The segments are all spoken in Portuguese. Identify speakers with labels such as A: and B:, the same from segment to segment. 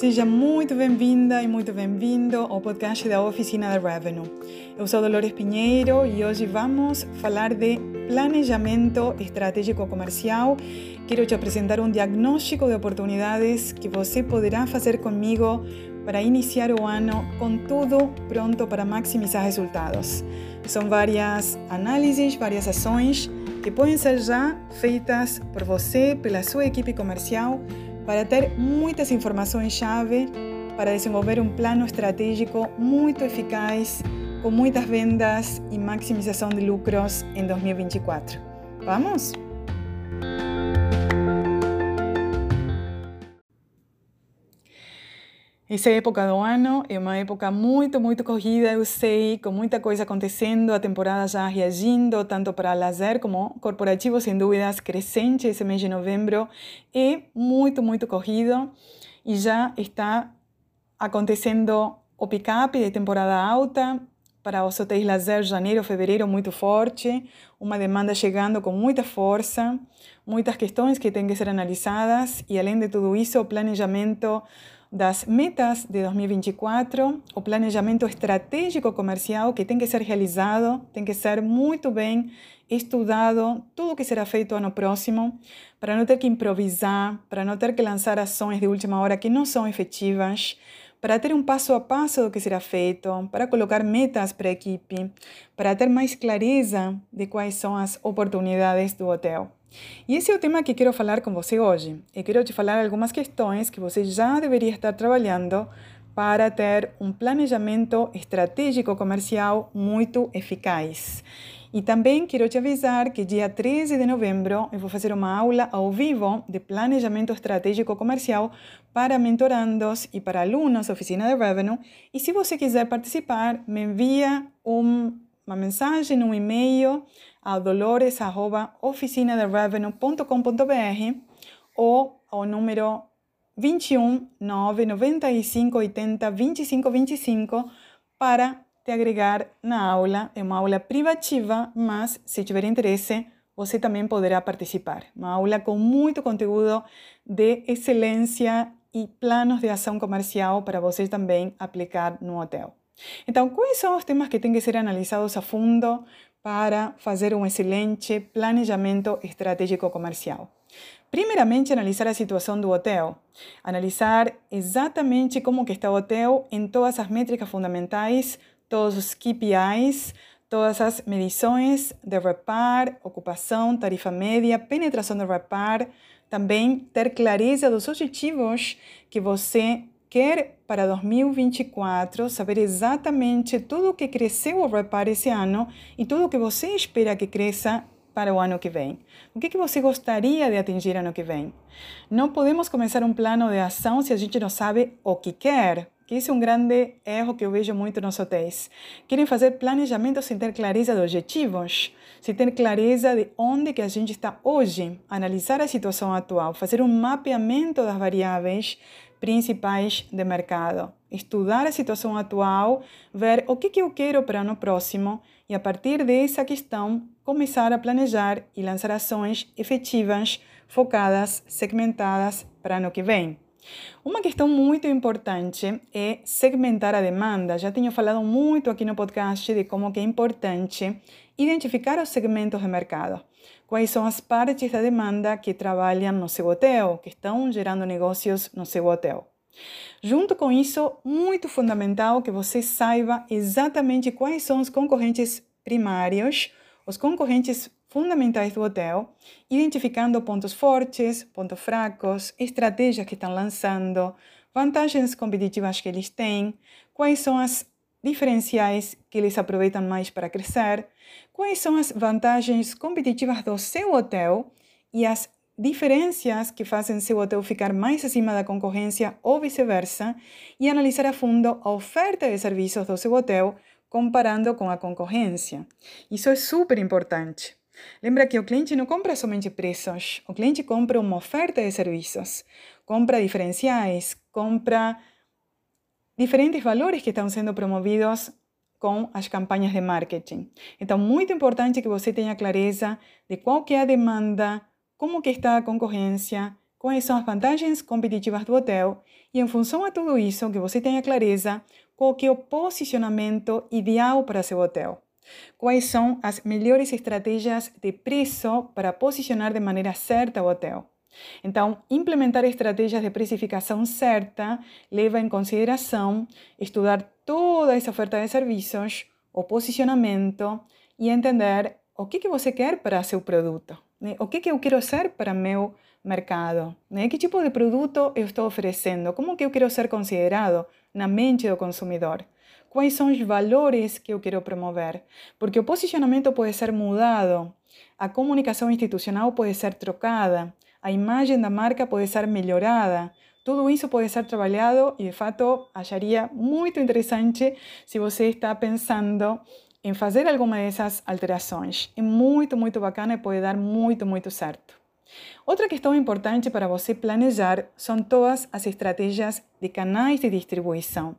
A: Seja muito bem-vinda e muito bem-vindo ao podcast da Oficina da Revenue. Eu sou Dolores Pinheiro e hoje vamos falar de planejamento estratégico comercial. Quero te apresentar um diagnóstico de oportunidades que você poderá fazer comigo para iniciar o ano com tudo pronto para maximizar resultados. São várias análises, várias ações que podem ser já feitas por você, pela sua equipe comercial para ter muitas informações-chave para desenvolver um plano estratégico muito eficaz, com muitas vendas e maximização de lucros em 2024. Vamos? Essa época do ano é uma época muito, muito corrida, eu sei, com muita coisa acontecendo, a temporada já reagindo, tanto para lazer como corporativo, sem dúvidas, crescente esse mês de novembro. É muito, muito corrido e já está acontecendo o pick-up de temporada alta para os hotéis lazer, janeiro, fevereiro, muito forte, uma demanda chegando com muita força, muitas questões que têm que ser analisadas e, além de tudo isso, o planejamento das metas de 2024, o planejamento estratégico comercial que tem que ser realizado, tem que ser muito bem estudado, tudo que será feito ano próximo, para não ter que improvisar, para não ter que lançar ações de última hora que não são efetivas, para ter um passo a passo do que será feito, para colocar metas para a equipe, para ter mais clareza de quais são as oportunidades do hotel. E esse é o tema que quero falar com você hoje. E quero te falar algumas questões que você já deveria estar trabalhando para ter um planejamento estratégico comercial muito eficaz. E também quero te avisar que dia 13 de novembro eu vou fazer uma aula ao vivo de planejamento estratégico comercial para mentorandos e para alunos oficina de Revenue. E se você quiser participar, me envia um, uma mensagem, um e-mail a dolores.oficinaderevenue.com.br ou ao número 21 995 80 25 25 para agregar na aula. É uma aula privativa, mas se tiver interesse, você também poderá participar. Uma aula com muito conteúdo de excelência e planos de ação comercial para você também aplicar no hotel. Então, quais são os temas que têm que ser analisados a fundo para fazer um excelente planejamento estratégico comercial. Primeiramente, analisar a situação do hotel. Analisar exatamente como que está o hotel em todas as métricas fundamentais, todos os KPIs, todas as medições de repar, ocupação, tarifa média, penetração de repar, também ter clareza dos objetivos que você quer para 2024 saber exatamente tudo o que cresceu ou repara esse ano e tudo o que você espera que cresça para o ano que vem. O que, que você gostaria de atingir ano que vem? Não podemos começar um plano de ação se a gente não sabe o que quer. Que esse é um grande erro que eu vejo muito nos hotéis. Querem fazer planejamento sem ter clareza de objetivos, sem ter clareza de onde que a gente está hoje, analisar a situação atual, fazer um mapeamento das variáveis principais de mercado, estudar a situação atual, ver o que, que eu quero para o ano próximo e, a partir dessa questão, começar a planejar e lançar ações efetivas, focadas, segmentadas para ano que vem. Uma questão muito importante é segmentar a demanda. Já tenho falado muito aqui no podcast de como que é importante identificar os segmentos de mercado. Quais são as partes da demanda que trabalham no seu hotel, que estão gerando negócios no seu hotel. Junto com isso, muito fundamental que você saiba exatamente quais são os concorrentes primários, os concorrentes fundamentais do hotel, identificando pontos fortes, pontos fracos, estratégias que estão lançando, vantagens competitivas que eles têm, quais são as diferenciais que eles aproveitam mais para crescer, quais são as vantagens competitivas do seu hotel e as diferenças que fazem seu hotel ficar mais acima da concorrência ou vice-versa, e analisar a fundo a oferta de serviços do seu hotel comparando com a concorrência. Isso é super importante. Lembra que o cliente não compra somente preços, o cliente compra uma oferta de serviços, compra diferenciais, compra diferentes valores que estão sendo promovidos com as campanhas de marketing. Então, muito importante que você tenha clareza de qual que é a demanda, como que está a concorrência quais são as vantagens competitivas do hotel e, em função a tudo isso, que você tenha clareza qual que é o posicionamento ideal para seu hotel. Quais são as melhores estratégias de preço para posicionar de maneira certa o hotel? Então, implementar estratégias de precificação certa leva em consideração estudar toda essa oferta de serviços, o posicionamento e entender o que, que você quer para seu produto. Né? O que, que eu quero ser para meu mercado? Né? Que tipo de produto eu estou oferecendo? Como que eu quero ser considerado na mente do consumidor? Quais são os valores que eu quero promover? Porque o posicionamento pode ser mudado, a comunicação institucional pode ser trocada, a imagem da marca pode ser melhorada. Tudo isso pode ser trabalhado e, de fato, acharia muito interessante se você está pensando em fazer alguma dessas alterações. É muito, muito bacana e pode dar muito, muito certo. Outra questão importante para você planejar são todas as estratégias de canais de distribuição.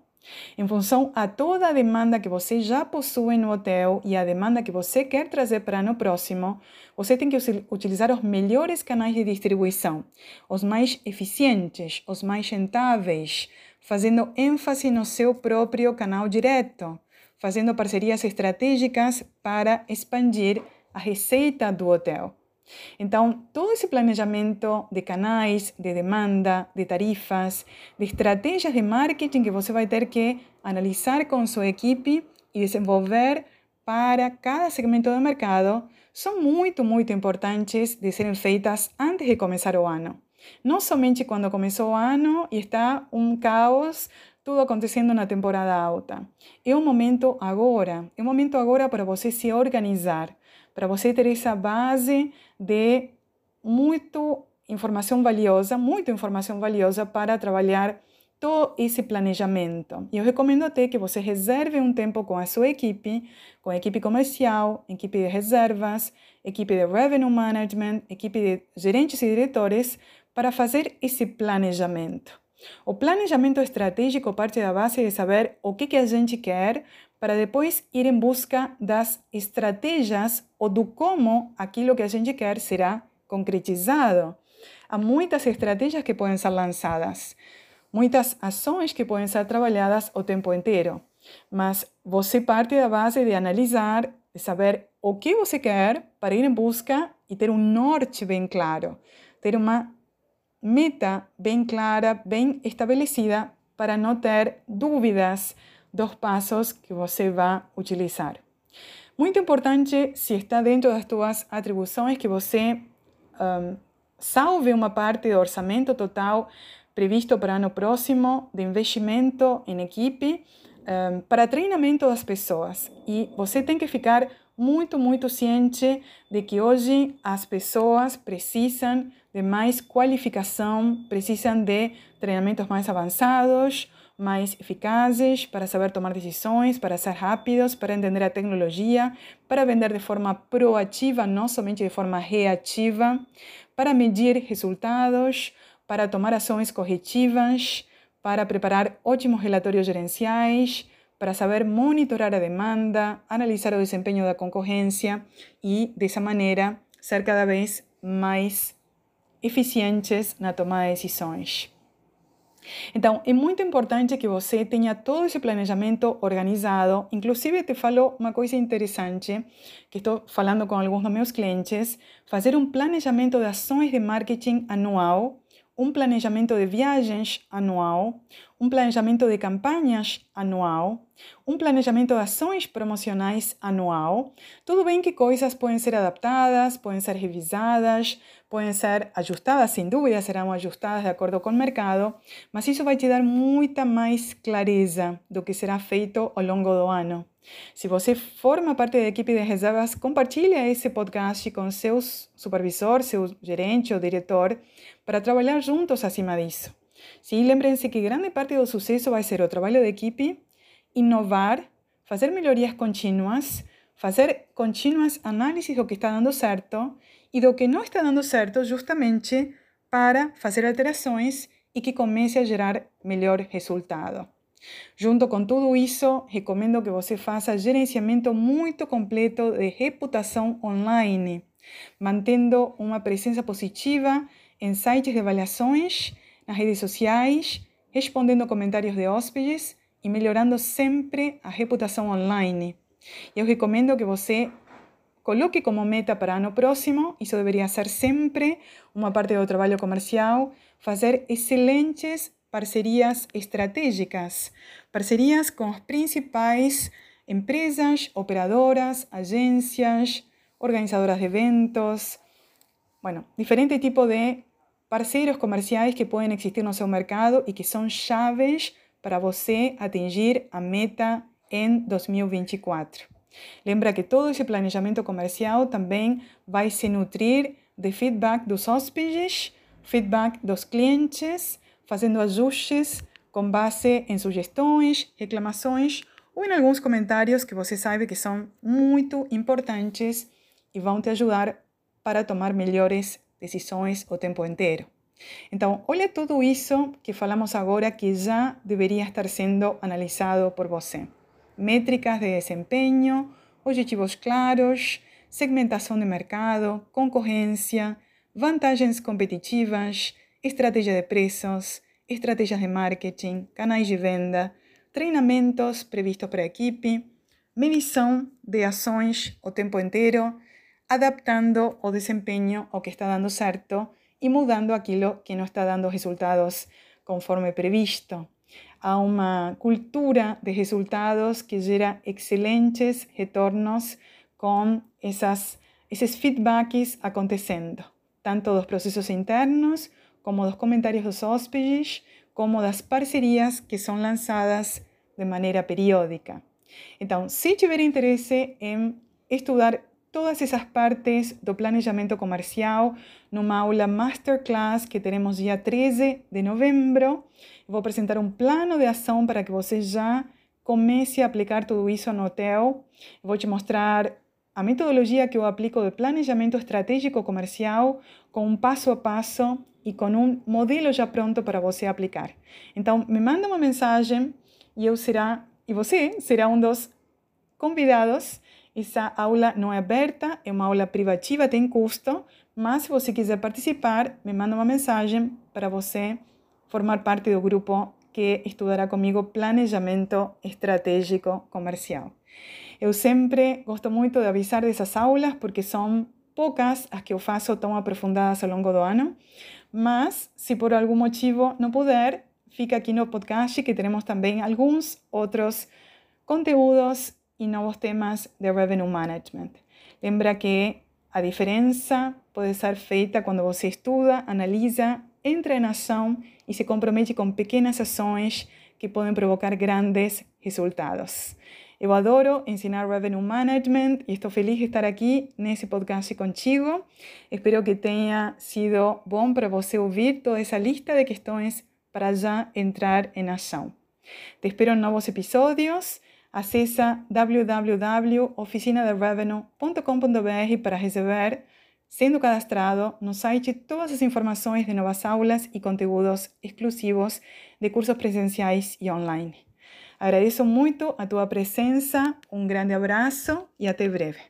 A: Em função a toda a demanda que você já possui no hotel e a demanda que você quer trazer para ano próximo, você tem que utilizar os melhores canais de distribuição, os mais eficientes, os mais rentáveis, fazendo ênfase no seu próprio canal direto, fazendo parcerias estratégicas para expandir a receita do hotel. Então, todo esse planejamento de canais, de demanda, de tarifas, de estratégias de marketing que você vai ter que analisar com sua equipe e desenvolver para cada segmento do mercado são muito, muito importantes de serem feitas antes de começar o ano. Não somente quando começou o ano e está um caos, tudo acontecendo na temporada alta. É o momento agora, é o momento agora para você se organizar, para você ter essa base de muito informação valiosa, muita informação valiosa para trabalhar todo esse planejamento. E eu recomendo até que você reserve um tempo com a sua equipe, com a equipe comercial, equipe de reservas, equipe de revenue management, equipe de gerentes e diretores, para fazer esse planejamento. O planejamento estratégico parte da base de saber o que, que a gente quer para depois ir em busca das estratégias ou do como aquilo que a gente quer será concretizado. Há muitas estratégias que podem ser lançadas, muitas ações que podem ser trabalhadas o tempo inteiro, mas você parte da base de analisar, de saber o que você quer para ir em busca e ter um norte bem claro, ter uma meta bem clara, bem estabelecida para não ter dúvidas dos passos que você vai utilizar. Muito importante, se está dentro das suas atribuições, que você um, salve uma parte do orçamento total previsto para ano próximo de investimento em equipe um, para treinamento das pessoas. E você tem que ficar muito, muito ciente de que hoje as pessoas precisam de mais qualificação, precisam de treinamentos mais avançados, mais eficazes para saber tomar decisões, para ser rápidos, para entender a tecnologia, para vender de forma proativa, não somente de forma reativa, para medir resultados, para tomar ações corretivas, para preparar ótimos relatórios gerenciais, para saber monitorar a demanda, analisar o desempenho da concorrência e, dessa maneira, ser cada vez mais eficientes na tomada de decisões. Então, é muito importante que você tenha todo esse planejamento organizado. Inclusive, te falo uma coisa interessante, que estou falando com alguns dos meus clientes, fazer um planejamento de ações de marketing anual, um planejamento de viagens anual, um planejamento de campanhas anual, um planejamento de ações promocionais anual. Tudo bem que coisas podem ser adaptadas, podem ser revisadas, podem ser ajustadas, sem dúvida serão ajustadas de acordo com o mercado, mas isso vai te dar muita mais clareza do que será feito ao longo do ano. Se você forma parte da equipe de reservas, compartilhe esse podcast com seu supervisor, seu gerente ou diretor, para trabalhar juntos acima disso. Sim, lembrem-se que grande parte do sucesso vai ser o trabalho de equipe, inovar, fazer melhorias contínuas, fazer contínuas análises do que está dando certo e do que não está dando certo, justamente para fazer alterações e que comece a gerar melhor resultado. Junto com tudo isso, recomendo que você faça gerenciamento muito completo de reputação online, mantendo uma presença positiva em sites de avaliações, nas redes sociais, respondendo comentários de hóspedes e melhorando sempre a reputação online. Eu recomendo que você coloque como meta para ano próximo, isso deveria ser sempre uma parte do trabalho comercial, fazer excelentes parcerias estratégicas, parcerias com as principais empresas, operadoras, agências, organizadoras de eventos, bueno, diferente tipo de parceiros comerciais que podem existir no seu mercado e que são chaves para você atingir a meta em 2024. Lembra que todo esse planejamento comercial também vai se nutrir de feedback dos hóspedes, feedback dos clientes, fazendo ajustes com base em sugestões, reclamações ou em alguns comentários que você sabe que são muito importantes e vão te ajudar para tomar melhores decisões o tempo inteiro. Então, olha tudo isso que falamos agora que já deveria estar sendo analisado por você. Métricas de desempenho, objetivos claros, segmentação de mercado, concorrência, vantagens competitivas, estratégia de preços, estratégias de marketing, canais de venda, treinamentos previstos para a equipe, de ações o tempo inteiro, adaptando o desempenho ao que está dando certo e mudando aquilo que não está dando resultados conforme previsto. Há uma cultura de resultados que gera excelentes retornos com essas, esses feedbacks acontecendo, tanto dos processos internos, como dos comentários dos hóspedes, como das parcerias que são lançadas de maneira periódica. Então, se tiver interesse em estudar todas essas partes do planejamento comercial numa aula masterclass que teremos dia 13 de novembro. Vou apresentar um plano de ação para que você já comece a aplicar tudo isso no hotel. Vou te mostrar a metodologia que eu aplico de planejamento estratégico comercial com um passo a passo e com um modelo já pronto para você aplicar. Então, me manda uma mensagem e eu será e você será um dos convidados essa aula não é aberta, é uma aula privativa, tem custo, mas se você quiser participar, me manda uma mensagem para você formar parte do grupo que estudará comigo planejamento estratégico comercial. Eu sempre gosto muito de avisar dessas aulas porque são poucas as que eu faço tão aprofundadas ao longo do ano, mas se por algum motivo não puder, fica aqui no podcast que teremos também alguns outros conteúdos e novos temas de revenue management. Lembra que a diferença pode ser feita quando você estuda, analisa, entra em ação e se compromete com pequenas ações que podem provocar grandes resultados. Eu adoro ensinar revenue management e estou feliz de estar aqui nesse podcast contigo. Espero que tenha sido bom para você ouvir toda essa lista de questões para já entrar em ação. Te espero em novos episódios. Acessa www.oficinaderevenue.com.br para receber, sendo cadastrado no site, todas as informações de novas aulas e conteúdos exclusivos de cursos presenciais e online. Agradeço muito a tua presença, um grande abraço e até breve.